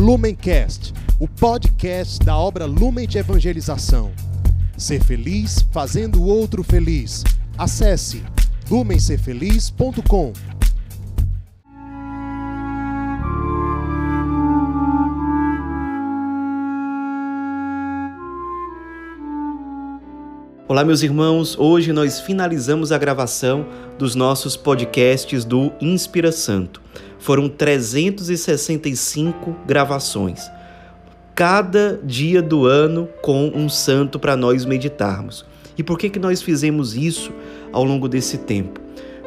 Lumencast, o podcast da obra Lumen de Evangelização. Ser feliz fazendo o outro feliz. Acesse lumencerfeliz.com. Olá, meus irmãos. Hoje nós finalizamos a gravação dos nossos podcasts do Inspira Santo. Foram 365 gravações. Cada dia do ano com um santo para nós meditarmos. E por que, que nós fizemos isso ao longo desse tempo?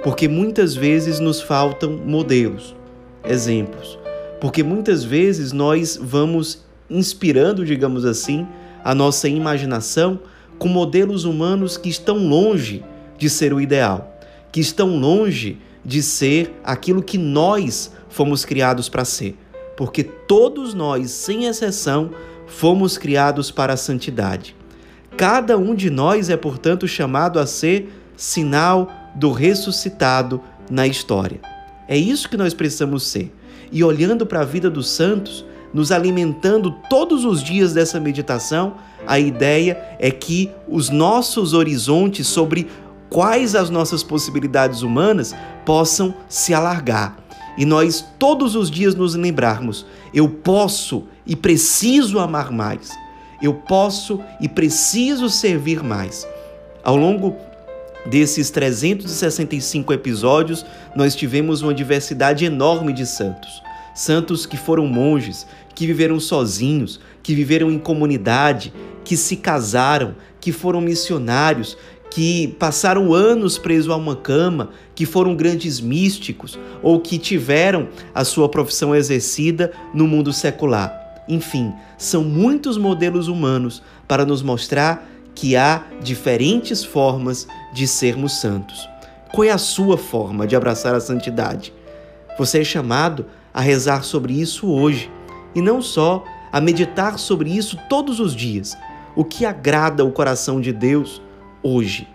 Porque muitas vezes nos faltam modelos, exemplos. Porque muitas vezes nós vamos inspirando, digamos assim, a nossa imaginação com modelos humanos que estão longe de ser o ideal, que estão longe de ser aquilo que nós fomos criados para ser. Porque todos nós, sem exceção, fomos criados para a santidade. Cada um de nós é, portanto, chamado a ser sinal do ressuscitado na história. É isso que nós precisamos ser. E olhando para a vida dos santos, nos alimentando todos os dias dessa meditação, a ideia é que os nossos horizontes sobre quais as nossas possibilidades humanas possam se alargar. E nós todos os dias nos lembrarmos: eu posso e preciso amar mais. Eu posso e preciso servir mais. Ao longo desses 365 episódios, nós tivemos uma diversidade enorme de santos. Santos que foram monges, que viveram sozinhos, que viveram em comunidade, que se casaram, que foram missionários, que passaram anos presos a uma cama, que foram grandes místicos ou que tiveram a sua profissão exercida no mundo secular. Enfim, são muitos modelos humanos para nos mostrar que há diferentes formas de sermos santos. Qual é a sua forma de abraçar a santidade? Você é chamado a rezar sobre isso hoje e não só a meditar sobre isso todos os dias. O que agrada o coração de Deus hoje?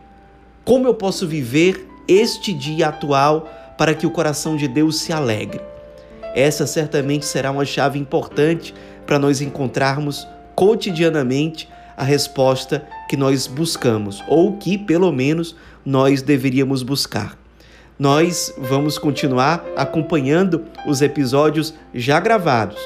Como eu posso viver este dia atual para que o coração de Deus se alegre? Essa certamente será uma chave importante para nós encontrarmos cotidianamente a resposta que nós buscamos, ou que, pelo menos, nós deveríamos buscar. Nós vamos continuar acompanhando os episódios já gravados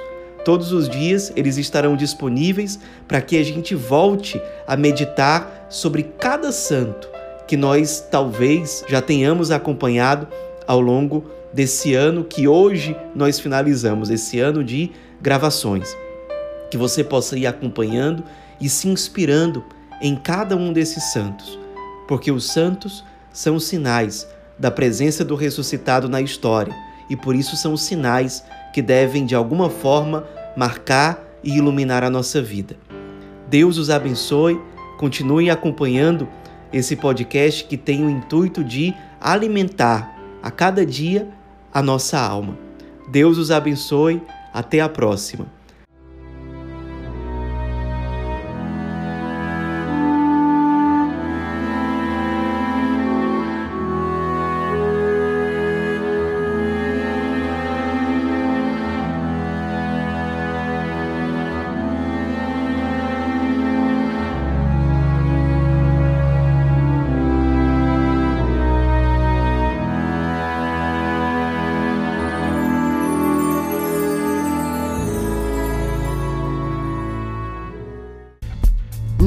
Todos os dias eles estarão disponíveis para que a gente volte a meditar sobre cada santo que nós talvez já tenhamos acompanhado ao longo desse ano que hoje nós finalizamos, esse ano de gravações. Que você possa ir acompanhando e se inspirando em cada um desses santos, porque os santos são sinais da presença do ressuscitado na história e por isso são sinais que devem, de alguma forma, marcar e iluminar a nossa vida. Deus os abençoe, continue acompanhando esse podcast que tem o intuito de alimentar a cada dia a nossa alma. Deus os abençoe, até a próxima.